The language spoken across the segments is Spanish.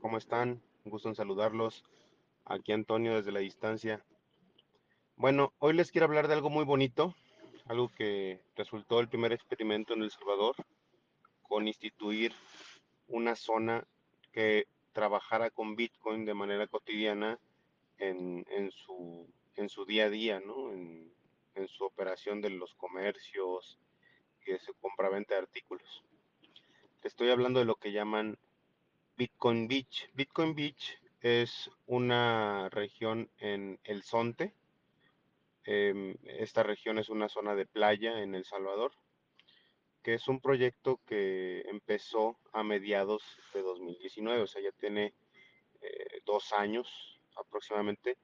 ¿Cómo están? Un gusto en saludarlos. Aquí Antonio desde la distancia. Bueno, hoy les quiero hablar de algo muy bonito, algo que resultó el primer experimento en El Salvador, con instituir una zona que trabajara con Bitcoin de manera cotidiana en, su, día a día, ¿no? En, su operación de los comercios y de su compraventa de artículos. Estoy hablando de lo que llaman Bitcoin Beach. Bitcoin Beach es una región en El Zonte. Em, esta región es una zona de playa en El Salvador, que es un proyecto que empezó a mediados de 2019, o sea, ya tiene eh, dos años aproximadamente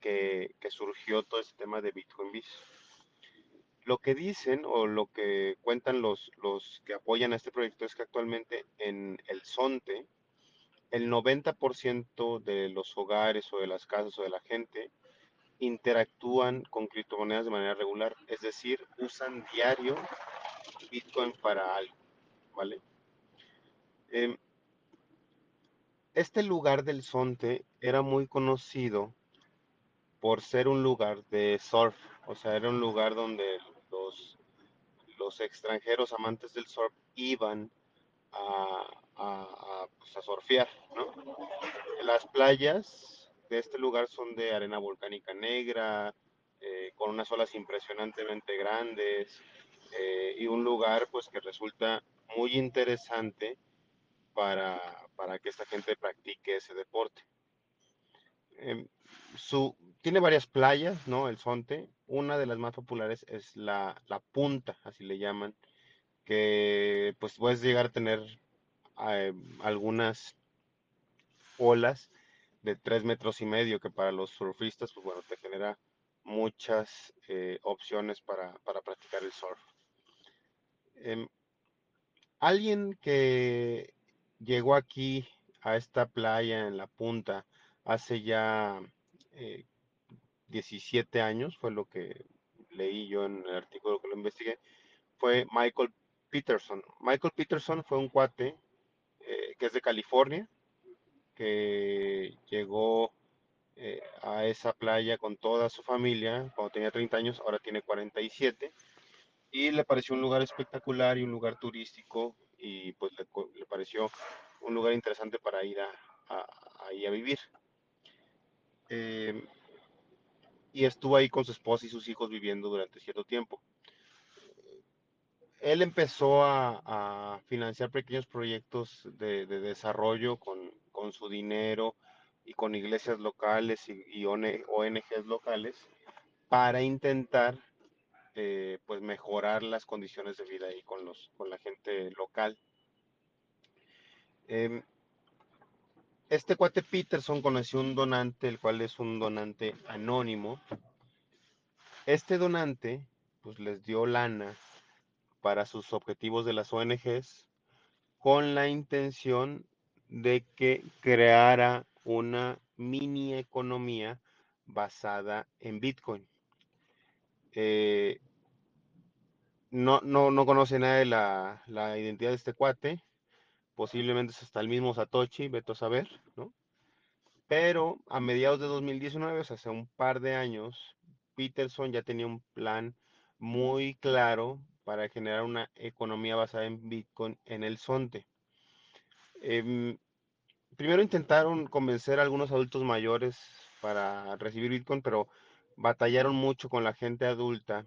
que, surgió todo este tema de Bitcoin Beach. Lo que dicen o lo que cuentan los, los que apoyan a este proyecto es que actualmente en El Zonte, el 90% de los hogares o de las casas o de la gente interactúan con criptomonedas de manera regular, es decir, usan diario Bitcoin para algo, ¿vale? Em, este lugar del Zonte era muy conocido por ser un lugar de surf, o sea, era un lugar donde los, los extranjeros amantes del surf iban a, a, pues, a surfear, ¿no? Las playas de este lugar son de arena volcánica negra, eh, con unas olas impresionantemente grandes eh, y un lugar pues que resulta muy interesante para, para que esta gente practique ese deporte. Eh, su, tiene varias playas, ¿no? El Zonte. Una de las más populares es la, la Punta, así le llaman, que pues puedes llegar a tener eh, algunas olas de tres metros y medio, que para los surfistas, pues bueno, te genera muchas eh, opciones para, para, practicar el surf. Eh, alguien que llegó aquí a esta playa en la punta hace ya 17 años, fue lo que leí yo en el artículo que lo investigué, fue Michael Peterson. Michael Peterson fue un cuate eh, que es de California, que llegó eh, a esa playa con toda su familia cuando tenía 30 años, ahora tiene 47, y le pareció un lugar espectacular y un lugar turístico, y pues le, pareció un lugar interesante para ir a, a, a vivir. Eh, y estuvo ahí con su esposa y sus hijos viviendo durante cierto tiempo él empezó a, financiar pequeños proyectos de, de desarrollo con, su dinero y con iglesias locales y, y ONGs locales para intentar eh, pues mejorar las condiciones de vida ahí con, los, con la gente local. Eh, este cuate Peterson conoció un donante, el cual es un donante anónimo. Este donante pues les dio lana para sus objetivos de las ONGs con la intención de que creara una mini economía basada en Bitcoin. Eh, no, no, no, conoce nada de la, la, identidad de este cuate, posiblemente es hasta el mismo Satoshi, veto a saber, ¿no? Pero a mediados de 2019, o sea, hace un par de años, Peterson ya tenía un plan muy claro para generar una economía basada en Bitcoin en el Zonte. Eh, primero intentaron convencer a algunos adultos mayores para recibir Bitcoin, pero batallaron mucho con la gente adulta.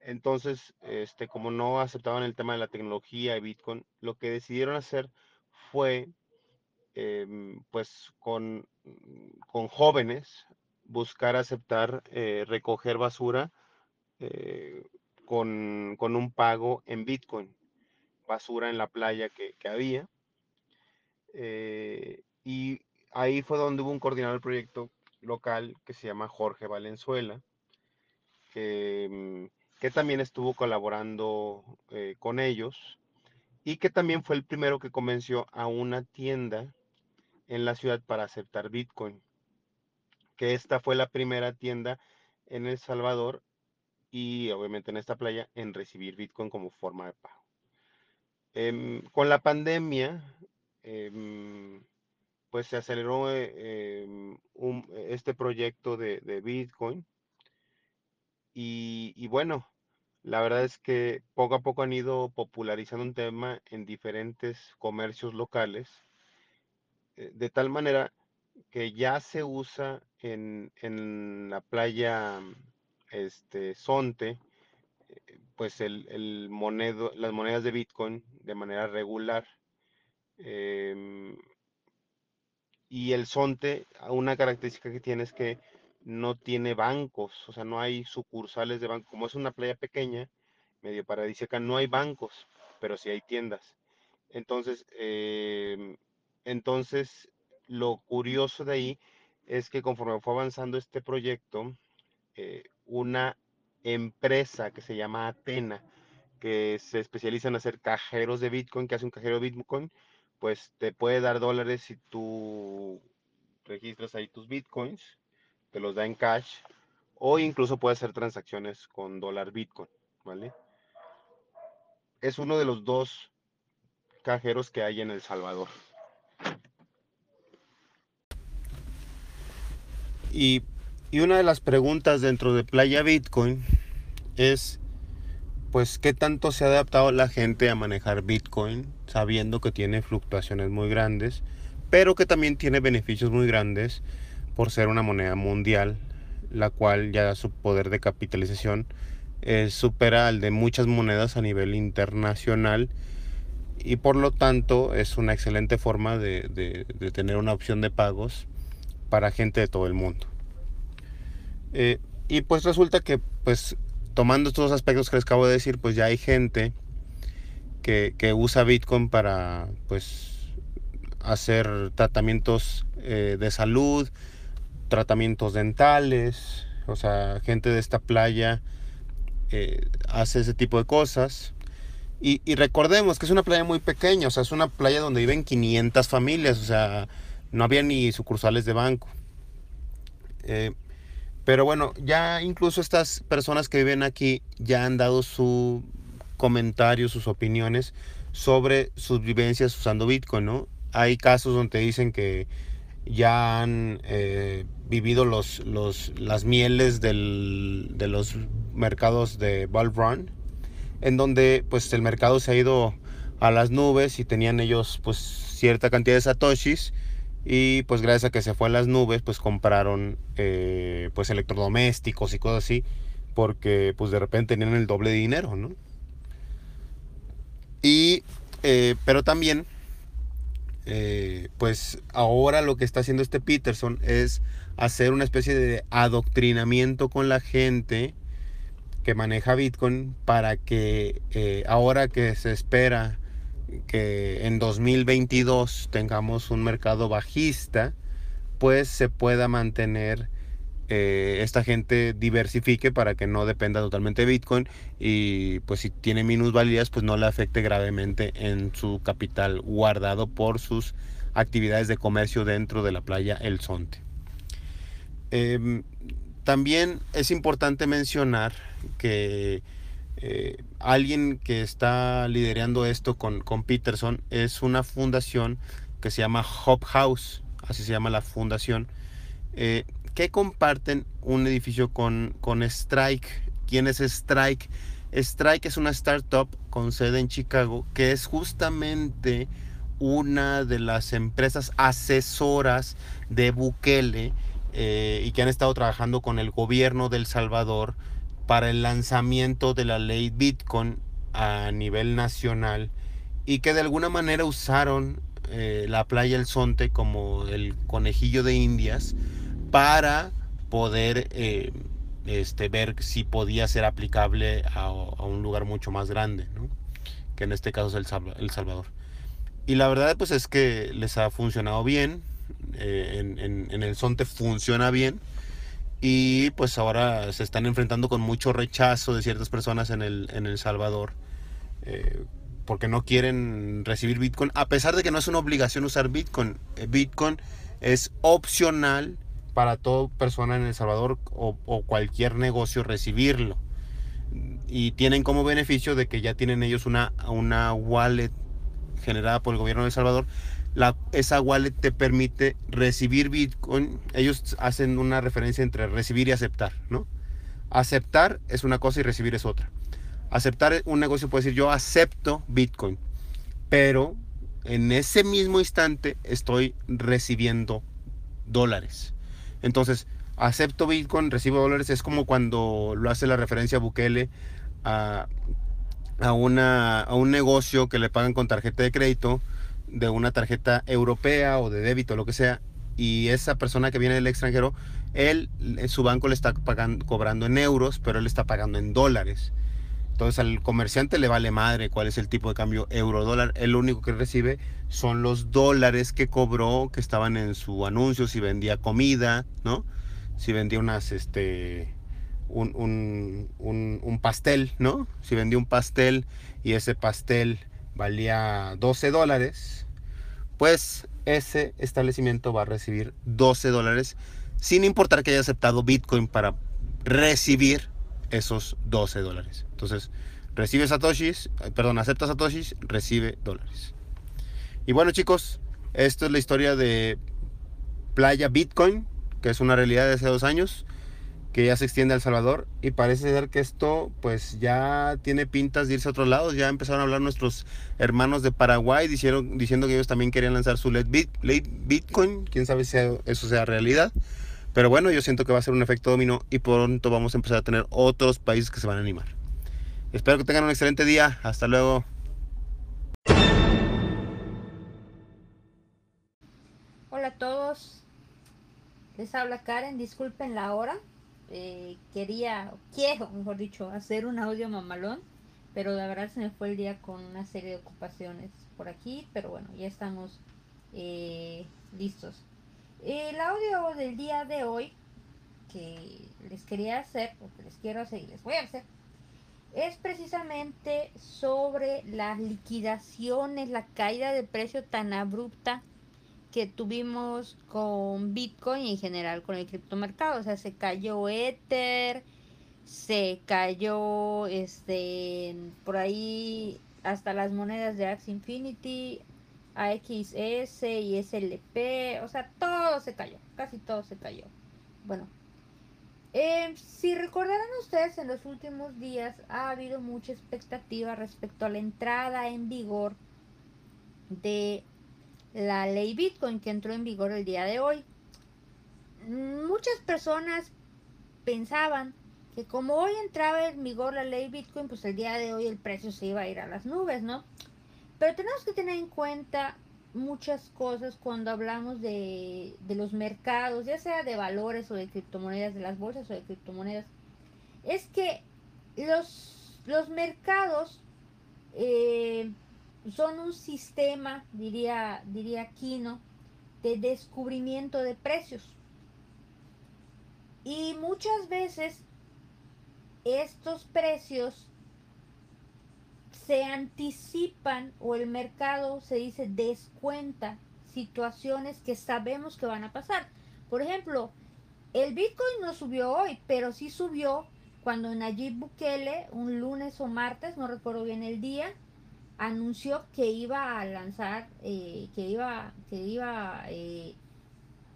Entonces, este, como no aceptaban el tema de la tecnología y Bitcoin, lo que decidieron hacer fue, eh, pues, con, con, jóvenes, buscar aceptar eh, recoger basura eh, con, un pago en Bitcoin, basura en la playa que, había. Eh, y ahí fue donde hubo un coordinador del proyecto local que se llama Jorge Valenzuela, que, mm, también estuvo colaborando eh, con ellos y que también fue el primero que convenció a una tienda en la ciudad para aceptar Bitcoin. Que esta fue la primera tienda en El Salvador y obviamente en esta playa en recibir Bitcoin como forma de pago. Eh, con la pandemia, em, pues se aceleró em, este proyecto de, Bitcoin. Y, y, bueno, la verdad es que poco a poco han ido popularizando un tema en diferentes comercios locales, eh, de tal manera que ya se usa en, en la playa este, Sonte, eh, pues el, el monedo, las monedas de Bitcoin de manera regular. Em, y el Sonte, una característica que tiene es que no tiene bancos, o sea, no hay sucursales de banco. Como es una playa pequeña, medio paradisíaca, no hay bancos, pero sí hay tiendas. Entonces, em, entonces, lo curioso de ahí es que conforme fue avanzando este proyecto, eh, una empresa que se llama Atena, que se especializa en hacer cajeros de Bitcoin, que hace un cajero de Bitcoin, pues te puede dar dólares si tú registras ahí tus Bitcoins, te los da en cash, o incluso puede hacer transacciones con dólar Bitcoin, ¿vale? Es uno de los dos cajeros que hay en El Salvador. Y, y una de las preguntas dentro de Playa Bitcoin es pues qué tanto se ha adaptado la gente a manejar Bitcoin sabiendo que tiene fluctuaciones muy grandes, pero que también tiene beneficios muy grandes por ser una moneda mundial, la cual ya su poder de capitalización supera al de muchas monedas a nivel internacional y por lo tanto es una excelente forma de, tener una opción de pagos para gente de todo el mundo. Eh, y pues resulta que pues tomando estos aspectos que les acabo de decir, pues ya hay gente que, usa Bitcoin para pues hacer tratamientos eh, de salud, tratamientos dentales, o sea, gente de esta playa eh, hace ese tipo de cosas. Y, recordemos que es una playa muy pequeña, o sea, es una playa donde viven 500 familias, o sea, no había ni sucursales de banco. Pero bueno, ya incluso estas personas que viven aquí ya han dado su comentario, sus opiniones sobre sus vivencias usando Bitcoin, ¿no? Hay casos donde dicen que ya han eh, vivido los, los, las mieles de los mercados de Bull Run, en donde pues el mercado se ha ido a las nubes y tenían ellos pues cierta cantidad de satoshis y pues gracias a que se fue a las nubes, pues compraron eh, pues electrodomésticos y cosas así, porque pues de repente tenían el doble de dinero, ¿no? Y, eh, pero también, eh, pues ahora lo que está haciendo este Peterson es hacer una especie de adoctrinamiento con la gente que maneja Bitcoin para que ahora que se espera que en 2022 tengamos un mercado bajista, pues se pueda mantener eh, esta gente diversifique para que no dependa totalmente de Bitcoin y pues si tiene minusvalías pues no le afecte gravemente en su capital guardado por sus actividades de comercio dentro de la playa El Sonte. Em, también es importante mencionar que eh, alguien que está liderando esto con, con, Peterson es una fundación que se llama Hop House, así se llama la fundación, eh, que comparten un edificio con, con Strike. ¿Quién es Strike? Strike es una startup con sede en Chicago que es justamente una de las empresas asesoras de Bukele eh, y que han estado trabajando con el gobierno del Salvador para el lanzamiento de la ley Bitcoin a nivel nacional y que de alguna manera usaron eh, la playa El Sonte como el conejillo de Indias para poder eh, este, ver si podía ser aplicable a, un lugar mucho más grande, que en este caso es El, Salvador. Y la verdad pues es que les ha funcionado bien, eh, en, en, El Sonte funciona bien y pues ahora se están enfrentando con mucho rechazo de ciertas personas en El, en el Salvador eh, porque no quieren recibir Bitcoin, a pesar de que no es una obligación usar Bitcoin. Eh, Bitcoin es opcional para toda persona en El Salvador o, cualquier negocio recibirlo. Y tienen como beneficio de que ya tienen ellos una, una wallet generada por el gobierno de El Salvador, esa wallet te permite recibir Bitcoin. Ellos hacen una referencia entre recibir y aceptar, ¿no? Aceptar es una cosa y recibir es otra. Aceptar un negocio puede decir yo acepto Bitcoin, pero en ese mismo instante estoy recibiendo dólares. Entonces, acepto Bitcoin, recibo dólares, es como cuando lo hace la referencia Bukele a, a, una, a un negocio que le pagan con tarjeta de crédito, de una tarjeta europea o de débito, lo que sea, y esa persona que viene del extranjero, él, su banco le está pagando, cobrando en euros, pero él está pagando en dólares. Entonces al comerciante le vale madre cuál es el tipo de cambio euro-dólar. El único que recibe son los dólares que cobró, que estaban en su anuncio, si vendía comida, ¿no? Si vendía unas, este, un, un, un, pastel, ¿no? Si vendía un pastel y ese pastel valía 12 dólares, pues ese establecimiento va a recibir 12 dólares sin importar que haya aceptado Bitcoin para recibir esos 12 dólares. Entonces, recibe satoshis, eh, perdón, acepta satoshis, recibe dólares. Y bueno chicos, esto es la historia de Playa Bitcoin, que es una realidad de hace dos años, que ya se extiende a El Salvador y parece ser que esto pues ya tiene pintas de irse a otros lados. Ya empezaron a hablar nuestros hermanos de Paraguay diciendo, diciendo que ellos también querían lanzar su late, Bitcoin, quién sabe si eso sea realidad. Pero bueno, yo siento que va a ser un efecto dominó y pronto vamos a empezar a tener otros países que se van a animar. Espero que tengan un excelente día. Hasta luego. Hola a todos. Les habla Karen. Disculpen la hora. Eh, quería, quiero, mejor dicho, hacer un audio mamalón. Pero la verdad se me fue el día con una serie de ocupaciones por aquí. Pero bueno, ya estamos eh, listos. El audio del día de hoy que les quería hacer, o que les quiero hacer y les voy a hacer, es precisamente sobre las liquidaciones, la caída de precio tan abrupta que tuvimos con Bitcoin y en general con el criptomercado. O sea, se cayó Ether, se cayó este por ahí hasta las monedas de Axie Infinity, AXS y SLP, o sea, todo se cayó, casi todo se cayó. Bueno, eh, si recordarán ustedes, en los últimos días ha habido mucha expectativa respecto a la entrada en vigor de la ley Bitcoin que entró en vigor el día de hoy. Muchas personas pensaban que como hoy entraba en vigor la ley Bitcoin, pues el día de hoy el precio se iba a ir a las nubes, ¿no? Pero tenemos que tener en cuenta muchas cosas cuando hablamos de, los mercados, ya sea de valores o de criptomonedas, de las bolsas o de criptomonedas. Es que los, los mercados eh, son un sistema, diría, diría Kino, de descubrimiento de precios. Y muchas veces estos precios se anticipan o el mercado se dice descuenta situaciones que sabemos que van a pasar. Por ejemplo, el Bitcoin no subió hoy, pero sí subió cuando Nayib Bukele, un lunes o martes, no recuerdo bien el día, anunció que iba a lanzar, eh, que iba, que iba eh,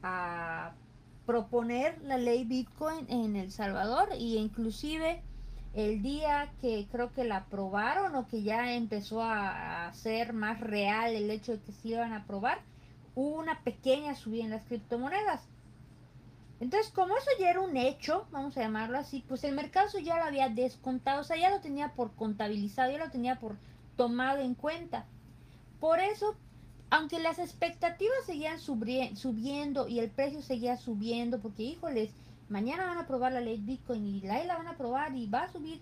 a proponer la ley Bitcoin en El Salvador y inclusive el día que creo que la aprobaron o que ya empezó a, ser más real el hecho de que se iban a aprobar, hubo una pequeña subida en las criptomonedas. Entonces, como eso ya era un hecho, vamos a llamarlo así, pues el mercado ya lo había descontado, o sea, ya lo tenía por contabilizado, ya lo tenía por tomado en cuenta. Por eso, aunque las expectativas seguían subiendo y el precio seguía subiendo, porque híjoles, mañana van a aprobar la ley Bitcoin y la, van a aprobar y va a subir.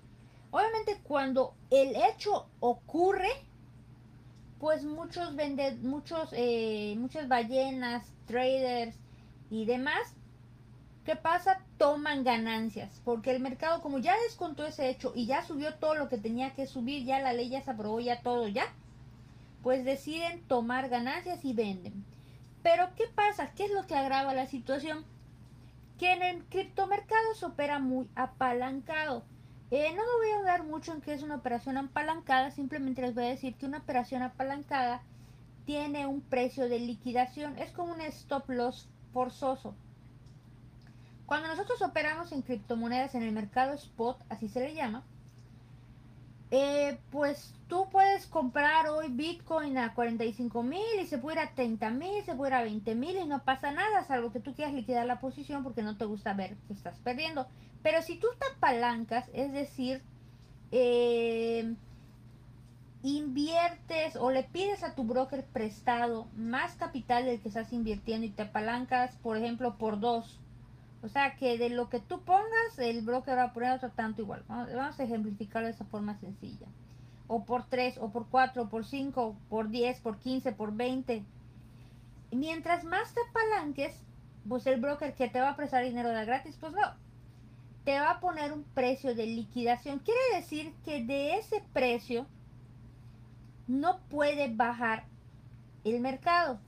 Obviamente cuando el hecho ocurre, pues muchos venden, muchos, eh, muchas ballenas, traders y demás, ¿qué pasa? Toman ganancias, porque el mercado como ya descontó ese hecho y ya subió todo lo que tenía que subir, ya la ley ya se aprobó, ya todo, ya, pues deciden tomar ganancias y venden. Pero ¿qué pasa? ¿Qué es lo que agrava la situación? que en el criptomercado se opera muy apalancado. Eh, no me voy a hablar mucho en qué es una operación apalancada, simplemente les voy a decir que una operación apalancada tiene un precio de liquidación, es como un stop loss forzoso. Cuando nosotros operamos en criptomonedas en el mercado spot, así se le llama, eh, pues tú puedes comprar hoy Bitcoin a 45 mil y se puede ir a 30 mil, se puede ir a 20 mil y no pasa nada, salvo que tú quieras liquidar la posición porque no te gusta ver que estás perdiendo. Pero si tú te apalancas, es decir, eh, inviertes o le pides a tu broker prestado más capital del que estás invirtiendo y te apalancas, por ejemplo, por dos. O sea que de lo que tú pongas, el broker va a poner otro tanto igual. Vamos, a ejemplificarlo de esa forma sencilla. O por tres, o por cuatro, o por cinco, por diez, por quince, por veinte. Mientras más te apalanques, pues el broker que te va a prestar dinero de gratis, pues no. Te va a poner un precio de liquidación. Quiere decir que de ese precio no puede bajar el mercado.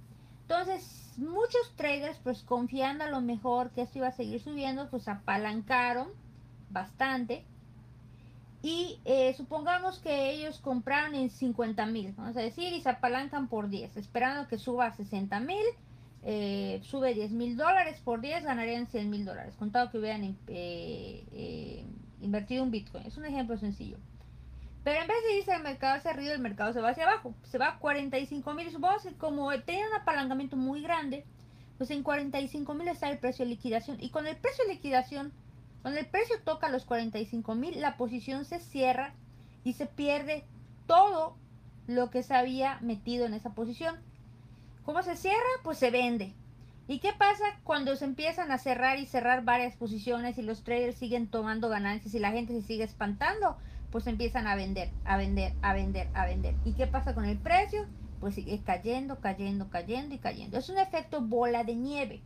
Entonces, muchos traders, pues confiando a lo mejor que esto iba a seguir subiendo, pues apalancaron bastante. Y eh, supongamos que ellos compraron en 50 mil, vamos a decir, y se apalancan por 10, esperando que suba a 60 mil, eh, sube 10 mil dólares por 10, ganarían 100 mil dólares, contado que hubieran eh, invertido un Bitcoin. Es un ejemplo sencillo. Pero en vez de irse al mercado hacia arriba, el mercado se va hacia abajo. Se va a 45 mil. Supongamos que como tenía un apalancamiento muy grande, pues en 45 mil está el precio de liquidación. Y con el precio de liquidación, cuando el precio toca los 45 mil, la posición se cierra y se pierde todo lo que se había metido en esa posición. ¿Cómo se cierra? Pues se vende. ¿Y qué pasa cuando se empiezan a cerrar y cerrar varias posiciones y los traders siguen tomando ganancias y la gente se sigue espantando? Pues empiezan a vender, a vender, a vender, a vender. ¿Y qué pasa con el precio? Pues sigue cayendo, cayendo, cayendo y cayendo. Es un efecto bola de nieve.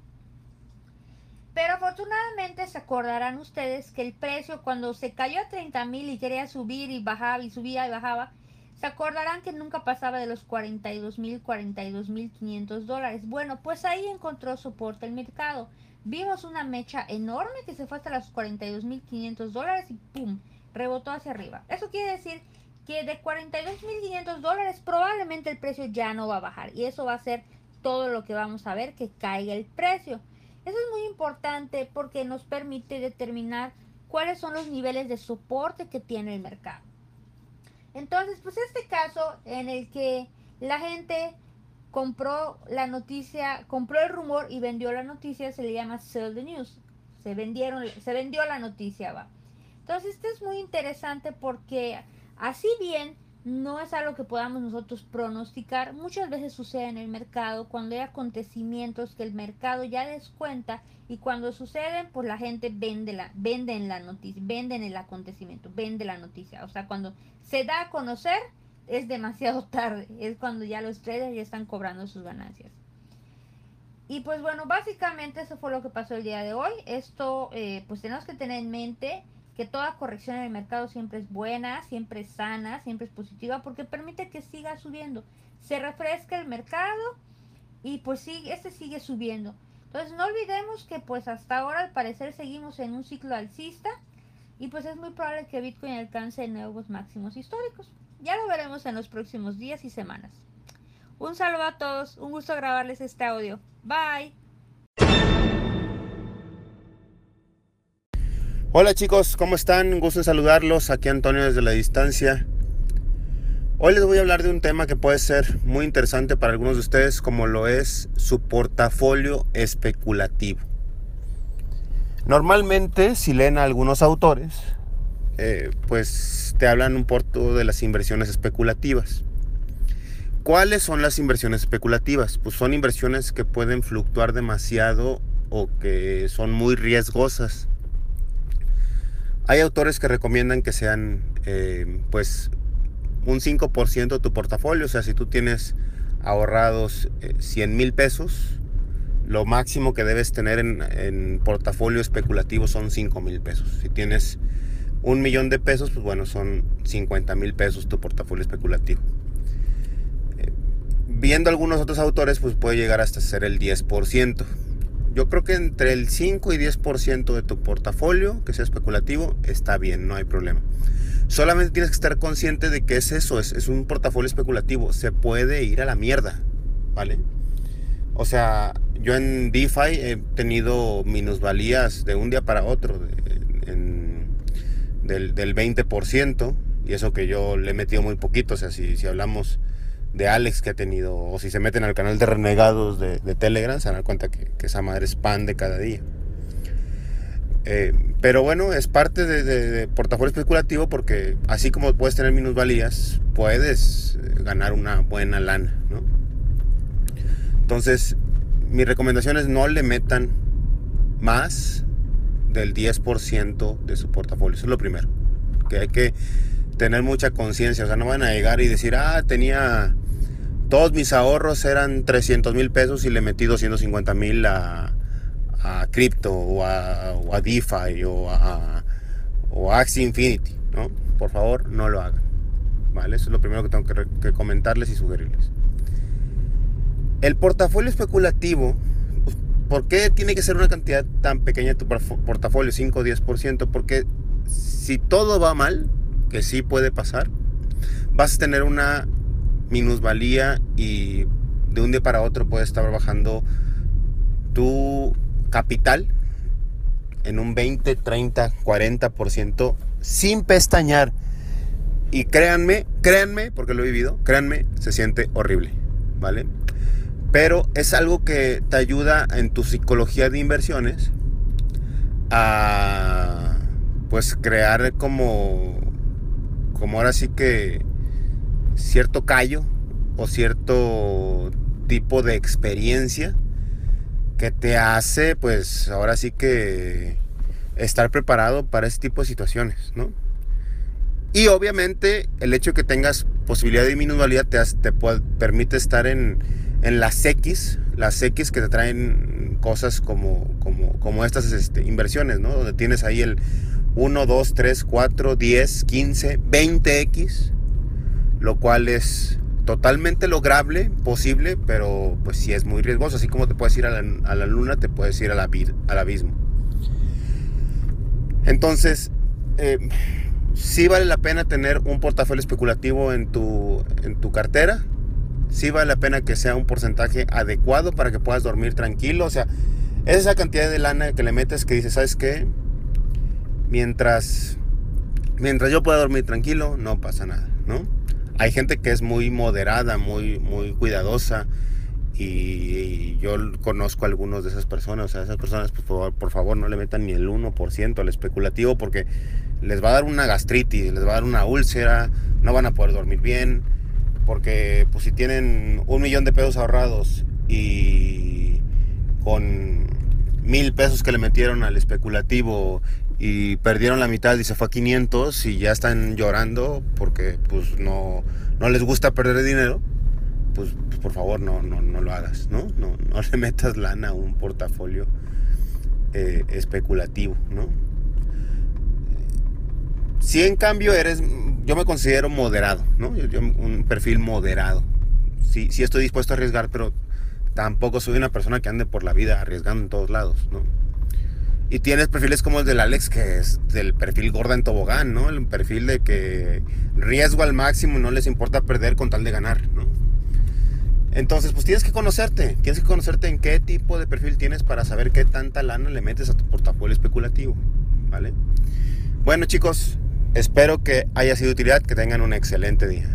Pero afortunadamente se acordarán ustedes que el precio cuando se cayó a 30 mil y quería subir y bajaba y subía y bajaba, se acordarán que nunca pasaba de los 42 mil, 42 mil 500 dólares. Bueno, pues ahí encontró soporte el mercado. Vimos una mecha enorme que se fue hasta los 42 mil 500 dólares y ¡pum! Rebotó hacia arriba. Eso quiere decir que de 42.500 dólares probablemente el precio ya no va a bajar y eso va a ser todo lo que vamos a ver que caiga el precio. Eso es muy importante porque nos permite determinar cuáles son los niveles de soporte que tiene el mercado. Entonces, pues este caso en el que la gente compró la noticia, compró el rumor y vendió la noticia, se le llama sell the news. Se vendieron, se vendió la noticia, va. Entonces, esto es muy interesante porque así bien no es algo que podamos nosotros pronosticar. Muchas veces sucede en el mercado cuando hay acontecimientos que el mercado ya descuenta y cuando suceden, pues la gente vende la, vende en la noticia, venden el acontecimiento, vende la noticia. O sea, cuando se da a conocer es demasiado tarde, es cuando ya los traders ya están cobrando sus ganancias. Y pues bueno, básicamente eso fue lo que pasó el día de hoy. Esto eh, pues tenemos que tener en mente que toda corrección en el mercado siempre es buena, siempre es sana, siempre es positiva, porque permite que siga subiendo. Se refresca el mercado y pues sí, este sigue subiendo. Entonces no olvidemos que pues hasta ahora al parecer seguimos en un ciclo alcista y pues es muy probable que Bitcoin alcance nuevos máximos históricos. Ya lo veremos en los próximos días y semanas. Un saludo a todos, un gusto grabarles este audio. Bye. Hola chicos, ¿cómo están? Gusto en saludarlos. Aquí Antonio desde la distancia. Hoy les voy a hablar de un tema que puede ser muy interesante para algunos de ustedes, como lo es su portafolio especulativo. Normalmente, si leen a algunos autores, eh, pues te hablan un poco de las inversiones especulativas. ¿Cuáles son las inversiones especulativas? Pues son inversiones que pueden fluctuar demasiado o que son muy riesgosas hay autores que recomiendan que sean eh, pues un 5% de tu portafolio, o sea, si tú tienes ahorrados 100 eh, mil pesos, lo máximo que debes tener en, portafolio especulativo son 5 mil pesos. Si tienes un millón de pesos, pues bueno, son 50 mil pesos tu portafolio especulativo. Eh, viendo algunos otros autores, pues puede llegar hasta ser el 10%. Yo creo que entre el 5 y 10% de tu portafolio, que sea especulativo, está bien, no hay problema. Solamente tienes que estar consciente de que es eso, es, un portafolio especulativo. Se puede ir a la mierda. ¿vale? O sea, yo en DeFi he tenido minusvalías de un día para otro del, 20%, y eso que yo le he metido muy poquito, o sea, si, si hablamos de Alex que ha tenido, o si se meten al canal de renegados de, Telegram, se dan cuenta que, esa madre es pan de cada día. Eh, pero bueno, es parte de, portafolio especulativo porque así como puedes tener minusvalías, puedes eh, ganar una buena lana, ¿no? Entonces, mi recomendación es no le metan más del 10% de su portafolio. Eso es lo primero. Que hay que tener mucha conciencia. O sea, no van a llegar y decir, ah, tenía. Todos mis ahorros eran 300 mil pesos y le metí 250 mil a, a cripto o a, o DeFi o a, o a Infinity. ¿no? Por favor, no lo hagan. ¿Vale? Eso es lo primero que tengo que comentarles y sugerirles. El portafolio especulativo, ¿por qué tiene que ser una cantidad tan pequeña tu portafolio, 5 o 10%? Porque si todo va mal, que sí puede pasar, vas a tener una minusvalía y de un día para otro puedes estar bajando tu capital en un 20, 30, 40% sin pestañear. Y créanme, créanme, porque lo he vivido, créanme, se siente horrible, ¿vale? Pero es algo que te ayuda en tu psicología de inversiones a pues crear como como ahora sí que cierto callo o cierto tipo de experiencia que te hace pues ahora sí que estar preparado para ese tipo de situaciones, ¿no? Y obviamente el hecho de que tengas posibilidad de minusvalía te, te permite estar en, en las X, las X que te traen cosas como, como, estas este, inversiones, ¿no? Donde tienes ahí el 1, 2, 3, 4, 10, 15, 20X, lo cual es totalmente lograble, posible, pero pues sí es muy riesgoso. Así como te puedes ir a la, luna, te puedes ir al, al abismo. Entonces, eh, sí vale la pena tener un portafolio especulativo en tu, en tu cartera sí vale la pena que sea un porcentaje adecuado para que puedas dormir tranquilo. O sea, es esa cantidad de lana que le metes que dices, ¿sabes qué? Mientras, mientras yo pueda dormir tranquilo, no pasa nada, ¿no? Hay gente que es muy moderada, muy, muy cuidadosa. Y, yo conozco a algunos de esas personas. O sea, esas personas, por favor, por favor, no le metan ni el 1% al especulativo porque les va a dar una gastritis, les va a dar una úlcera, no van a poder dormir bien porque pues si tienen un millón de pesos ahorrados y con mil pesos que le metieron al especulativo y perdieron la mitad y se fue a 500 y ya están llorando porque pues no, no les gusta perder dinero, pues, pues por favor no, no, no, lo hagas, ¿no? ¿no? No le metas lana a un portafolio eh, especulativo, ¿no? Si en cambio eres yo me considero moderado, ¿no? Un perfil moderado. Sí, sí estoy dispuesto a arriesgar, pero tampoco soy una persona que ande por la vida arriesgando en todos lados, ¿no? Y tienes perfiles como el del Alex, que es del perfil gorda en tobogán, ¿no? El perfil de que riesgo al máximo, no les importa perder con tal de ganar, ¿no? Entonces, pues tienes que conocerte, tienes que conocerte en qué tipo de perfil tienes para saber qué tanta lana le metes a tu portafolio especulativo, ¿vale? Bueno, chicos, Espero que haya sido de utilidad, que tengan un excelente día.